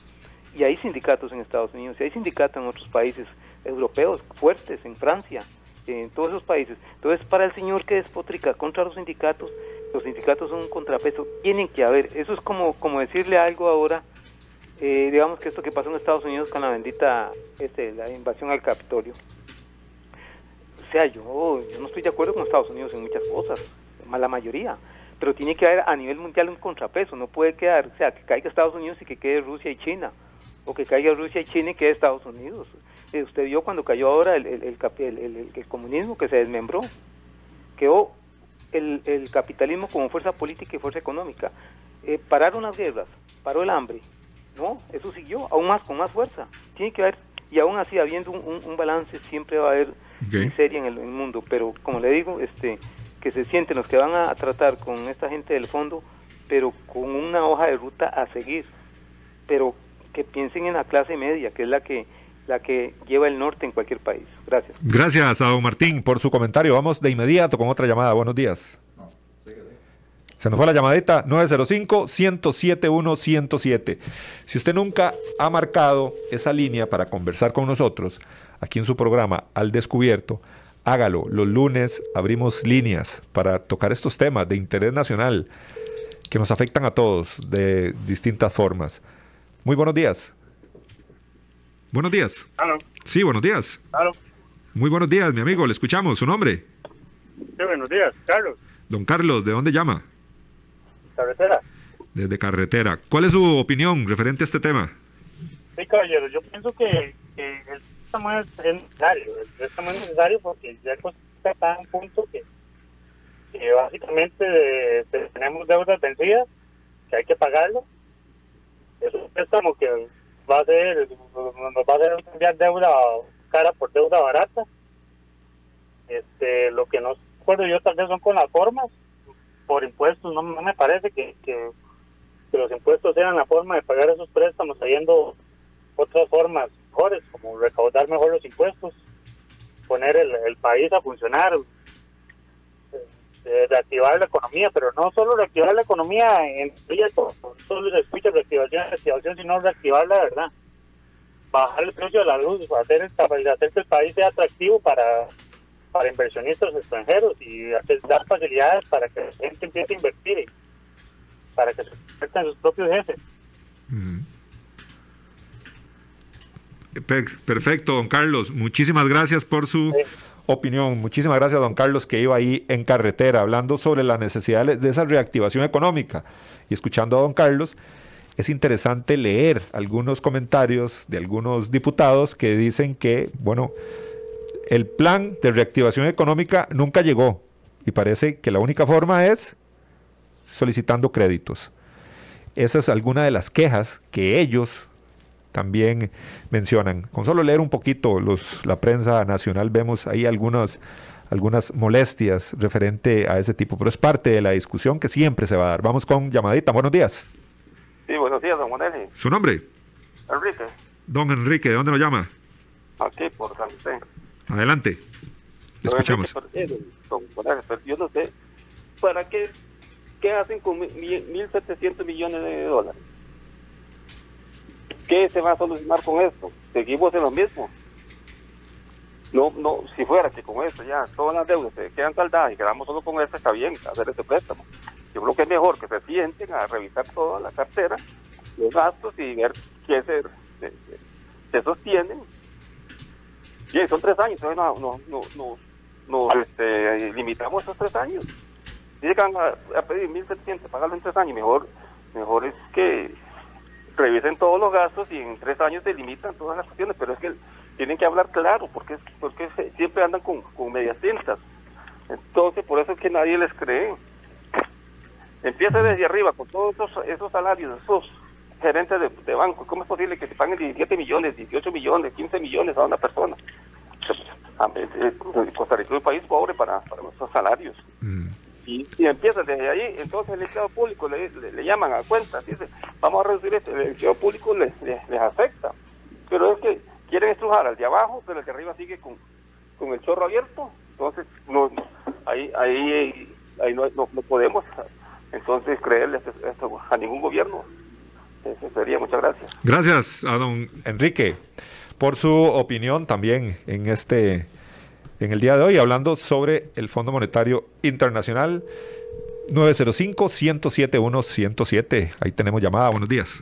Y hay sindicatos en Estados Unidos, y hay sindicatos en otros países europeos fuertes, en Francia, en todos esos países. Entonces, para el señor que despotrica contra los sindicatos, los sindicatos son un contrapeso, tienen que haber. Eso es como, como decirle algo ahora, eh, digamos que esto que pasó en Estados Unidos con la bendita este, la invasión al Capitolio. O sea, yo, yo no estoy de acuerdo con Estados Unidos en muchas cosas, la mayoría, pero tiene que haber a nivel mundial un contrapeso, no puede quedar, o sea, que caiga Estados Unidos y que quede Rusia y China, o que caiga Rusia y China y quede Estados Unidos. Eh, usted vio cuando cayó ahora el, el, comunismo que se desmembró, quedó el, capitalismo como fuerza política y fuerza económica. Eh, pararon las guerras, paró el hambre, no, eso siguió, aún más, con más fuerza. Tiene que haber, y aún así, habiendo un, un- un balance, siempre va a haber miseria en el, en el mundo. Pero, como le digo, este que se sienten los que van a tratar con esta gente del fondo, pero con una hoja de ruta a seguir. Pero que piensen en la clase media, que es la que la que lleva el norte en cualquier país. Gracias. Gracias a don Martín por su comentario. Vamos de inmediato con otra llamada. Buenos días. Se nos fue la llamadita 905-107-107. Si usted nunca ha marcado esa línea para conversar con nosotros aquí en su programa Al Descubierto, hágalo. Los lunes abrimos líneas para tocar estos temas de interés nacional que nos afectan a todos de distintas formas. Muy buenos días. Buenos días. Sí, buenos días. Muy buenos días, mi amigo. Le escuchamos. ¿Su nombre? Sí, buenos días, Carlos, Don Carlos, ¿de dónde llama? carretera. Desde carretera. ¿Cuál es su opinión referente a este tema? Sí, caballero, yo pienso que, que el es, es necesario. El préstamo es necesario porque ya está a un punto que, básicamente eh, tenemos deudas vencidas, que hay que pagarlo. Es un préstamo que va a ser, nos va a hacer cambiar deuda cara por deuda barata. Este, lo que no acuerdo yo tal vez son con las formas, por impuestos, no, me parece que, que, los impuestos sean la forma de pagar esos préstamos, habiendo otras formas mejores, como recaudar mejor los impuestos, poner el, el país a funcionar, eh, reactivar la economía, pero no solo reactivar la economía en teoría, solo se escucha reactivación, reactivación, sino reactivar la verdad. Bajar el precio de la luz, hacer, hacer que el país sea atractivo para, para inversionistas extranjeros y hacer, dar facilidades para que la gente empiece a invertir para que se conviertan sus propios jefes. Perfecto, don Carlos. Muchísimas gracias por su opinión. Muchísimas gracias, don Carlos, que iba ahí en carretera hablando sobre la necesidad de esa reactivación económica. Y escuchando a don Carlos, es interesante leer algunos comentarios de algunos diputados que dicen que, bueno, el plan de reactivación económica nunca llegó y parece que la única forma es solicitando créditos. Esa es alguna de las quejas que ellos también mencionan. Con solo leer un poquito los, la prensa nacional vemos ahí algunas, algunas molestias referente a ese tipo, pero es parte de la discusión que siempre se va a dar. Vamos con llamadita. Buenos días. Sí, buenos días, don Juaneli. ¿Su nombre? Enrique, Don Enrique, ¿de dónde lo llama? aquí por San José. Adelante. Le escuchamos. Enrique, eh, don yo no sé, ¿para qué, qué hacen con mi- mi- 1.700 millones de dólares? ¿Qué se va a solucionar con esto? Seguimos en lo mismo. No, no, si fuera que con esto ya todas las deudas se quedan saldadas y quedamos solo con esto, está bien hacer ese préstamo. Yo creo que es mejor que se sienten a revisar toda la cartera, los gastos y ver qué se, se, sostienen. Bien, son tres años, entonces no, no, no, no, nos este, limitamos esos tres años. Si llegan a, a pedir 1.700, pagarlo en tres años, mejor, mejor es que revisen todos los gastos y en tres años se limitan todas las cuestiones, pero es que tienen que hablar claro, porque, porque siempre andan con, con medias tintas. Entonces, por eso es que nadie les cree. Empieza desde arriba con todos esos, esos salarios, esos gerentes de, de banco. ¿Cómo es posible que se paguen 17 millones, 18 millones, 15 millones a una persona? Ver, eh, Costa Rica es un país pobre para, para nuestros salarios. Y, y empiezan desde ahí, entonces el empleado público le, le- le llaman a cuentas, dice, vamos a reducir esto, el empleado público les, les, afecta. Pero es que quieren estrujar al de abajo, pero el de arriba sigue con, con el chorro abierto, entonces no, ahí, ahí, ahí no, no, podemos entonces creerle esto, esto a ningún gobierno. Sería, muchas gracias. Gracias a don Enrique por su opinión también en este en el día de hoy hablando sobre el Fondo Monetario Internacional 905 107 107. Ahí tenemos llamada. Buenos días.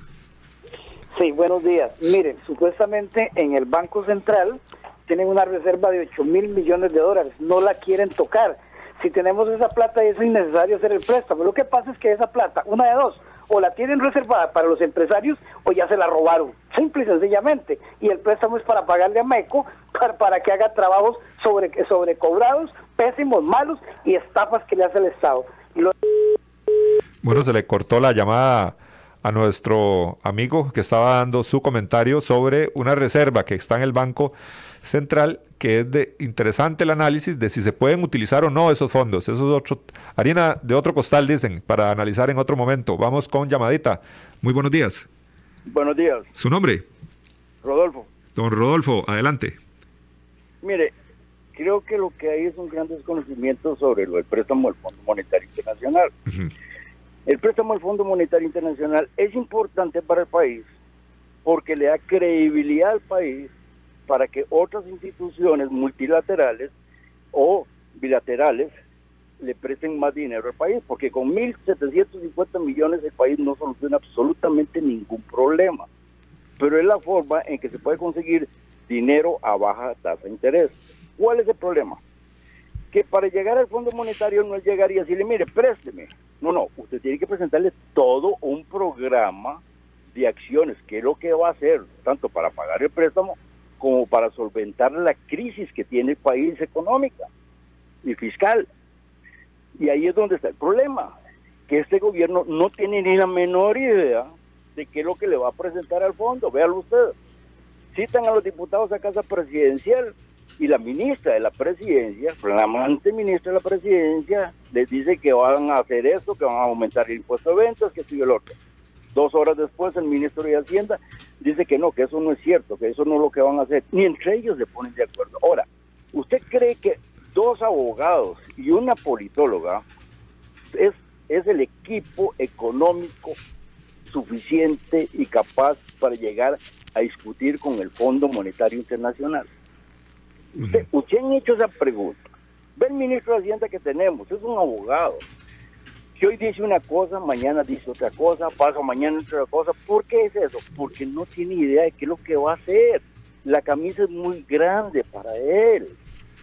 Sí, buenos días. Miren, supuestamente en el Banco Central tienen una reserva de 8 mil millones de dólares. No la quieren tocar. Si tenemos esa plata, es innecesario hacer el préstamo. Lo que pasa es que esa plata, una de dos, o la tienen reservada para los empresarios o ya se la robaron. Simple y sencillamente. Y el préstamo es para pagarle a MECO para, para que haga trabajos sobre, sobrecobrados, pésimos, malos y estafas que le hace el Estado. Bueno, se le cortó la llamada a nuestro amigo que estaba dando su comentario sobre una reserva que está en el Banco Central, que es de interesante el análisis de si se pueden utilizar o no esos fondos. Eso es otro, harina de otro costal, dicen, para analizar en otro momento. Vamos con llamadita. Muy buenos días. Buenos días, ¿Su nombre? Rodolfo. Don Rodolfo, adelante. Mire, creo que lo que hay es un gran desconocimiento sobre lo del préstamo del Fondo Monetario Internacional. El préstamo del Fondo Monetario Internacional es importante para el país porque le da credibilidad al país para que otras instituciones multilaterales o bilaterales le presten más dinero al país, porque con 1.750 millones el país no soluciona absolutamente ningún problema. Pero es la forma en que se puede conseguir dinero a baja tasa de interés. ¿Cuál es el problema? Que para llegar al Fondo Monetario no es llegar y decirle, mire, présteme. No, no, usted tiene que presentarle todo un programa de acciones, que es lo que va a hacer, tanto para pagar el préstamo como para solventar la crisis que tiene el país económica y fiscal. Y ahí es donde está el problema, que este gobierno no tiene ni la menor idea de qué es lo que le va a presentar al fondo. Véalo usted. Citan a los diputados a casa presidencial y la ministra de la presidencia, flamante ministra de la presidencia, les dice que van a hacer esto, que van a aumentar el impuesto de ventas, que sigue el otro. Dos horas después el ministro de Hacienda dice que no, que eso no es cierto, que eso no es lo que van a hacer. Ni entre ellos se ponen de acuerdo. Ahora, ¿usted cree que dos abogados y una politóloga es, es el equipo económico suficiente y capaz para llegar a discutir con el Fondo Monetario Internacional? Usted, usted han hecho esa pregunta. Ve el ministro de Hacienda que tenemos, es un abogado. Que hoy dice una cosa, mañana dice otra cosa, pasa mañana otra cosa. ¿Por qué es eso? Porque no tiene idea de qué es lo que va a hacer. La camisa es muy grande para él.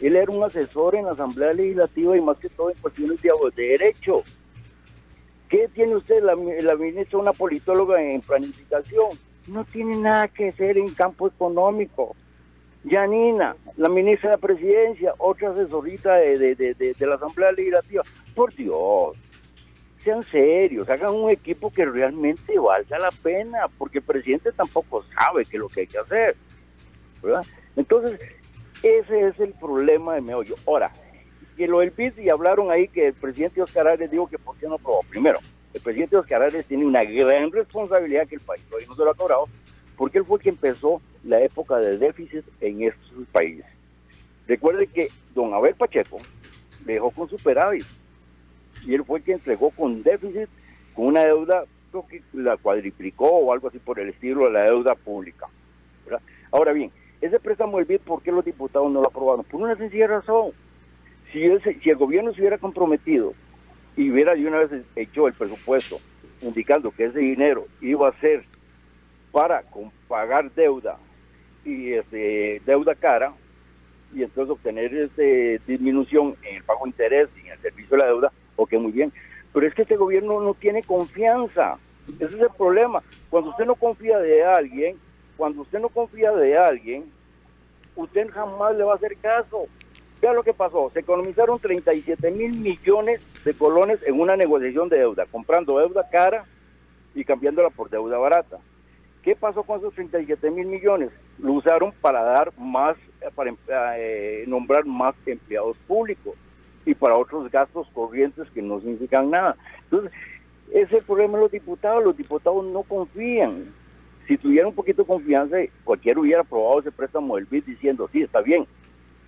Él era un asesor en la Asamblea Legislativa y más que todo en cuestiones de de derecho. ¿Qué tiene usted, la, la ministra, una politóloga en planificación? No tiene nada que hacer en campo económico. Yanina, la ministra de la Presidencia, otra asesorita de, de, de la Asamblea Legislativa. Por Dios, sean serios, hagan un equipo que realmente valga la pena, porque el presidente tampoco sabe qué es lo que hay que hacer. Entonces, ese es el problema de meollo. Ahora, que lo del BID y hablaron ahí que el presidente Oscar Arias dijo que por qué no aprobó. Primero, el presidente Oscar Arias tiene una gran responsabilidad que el país hoy no se lo ha cobrado, porque él fue que empezó la época de déficit en estos países. Recuerde que don Abel Pacheco dejó con superávit y él fue que entregó con déficit, con una deuda, creo que la cuadriplicó o algo así por el estilo de la deuda pública. Ahora bien, ese préstamo del BID, ¿por qué los diputados no lo aprobaron? Por una sencilla razón. Si, ese, si el gobierno se hubiera comprometido y hubiera de una vez hecho el presupuesto, indicando que ese dinero iba a ser para pagar deuda y este, deuda cara, y entonces obtener este, disminución en el pago de interés y en el servicio de la deuda, ok, muy bien. Pero es que este gobierno no tiene confianza. Ese es el problema. Cuando usted no confía de alguien, cuando usted no confía de alguien, usted jamás le va a hacer caso. Vea lo que pasó, se economizaron 37 mil millones de colones en una negociación de deuda, comprando deuda cara y cambiándola por deuda barata. ¿Qué pasó con esos 37 mil millones? Lo usaron para dar más, para eh, nombrar más empleados públicos y para otros gastos corrientes que no significan nada. Entonces, ese es el problema de los diputados. Los diputados no confían. Si tuvieran un poquito de confianza, cualquiera hubiera aprobado ese préstamo del BID diciendo, sí, está bien,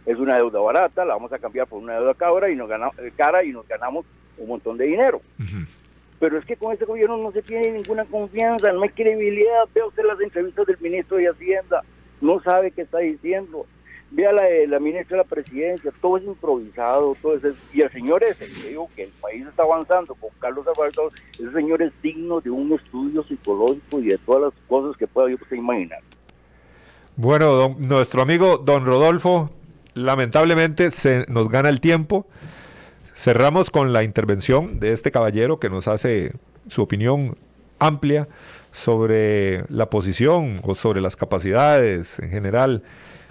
es una deuda barata, la vamos a cambiar por una deuda cabra y nos ganamos, cara y nos ganamos un montón de dinero. Pero es que con este gobierno no se tiene ninguna confianza, no hay credibilidad. Vea usted las entrevistas del ministro de Hacienda, no sabe qué está diciendo. Vea la, la ministra de la presidencia, todo es improvisado, todo es... Y el señor ese, que digo que el país está avanzando con Carlos Alvarado, ese señor es digno de un estudio psicológico y de todas las cosas que pueda usted imaginar. Bueno, nuestro amigo don Rodolfo, lamentablemente se nos gana el tiempo. Cerramos con la intervención de este caballero que nos hace su opinión amplia sobre la posición o sobre las capacidades en general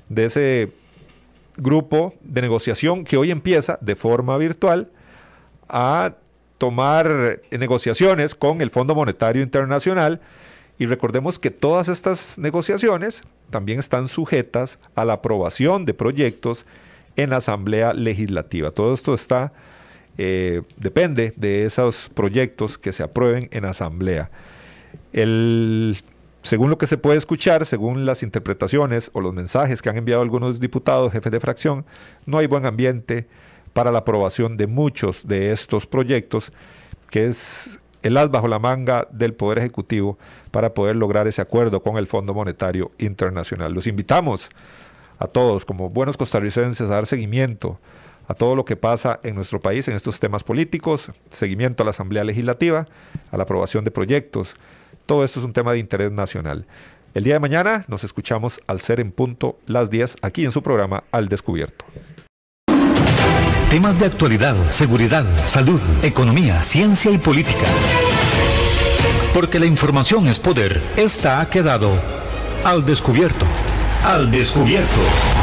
de ese grupo de negociación que hoy empieza de forma virtual a tomar negociaciones con el Fondo Monetario Internacional y recordemos que todas estas negociaciones también están sujetas a la aprobación de proyectos en la Asamblea Legislativa. Todo esto está eh, depende de esos proyectos que se aprueben en asamblea. Según lo que se puede escuchar, según las interpretaciones o los mensajes que han enviado algunos diputados, jefes de fracción, no hay buen ambiente para la aprobación de muchos de estos proyectos, que es el as bajo la manga del Poder Ejecutivo para poder lograr ese acuerdo con el Fondo Monetario Internacional. Los invitamos a todos, como buenos costarricenses, a dar seguimiento a todo lo que pasa en nuestro país en estos temas políticos, seguimiento a la Asamblea Legislativa, a la aprobación de proyectos. Todo esto es un tema de interés nacional. El día de mañana nos escuchamos al ser en punto las 10 aquí en su programa Al Descubierto. Temas de actualidad, seguridad, salud, economía, ciencia y política. Porque la información es poder, esta ha quedado al descubierto. Al descubierto.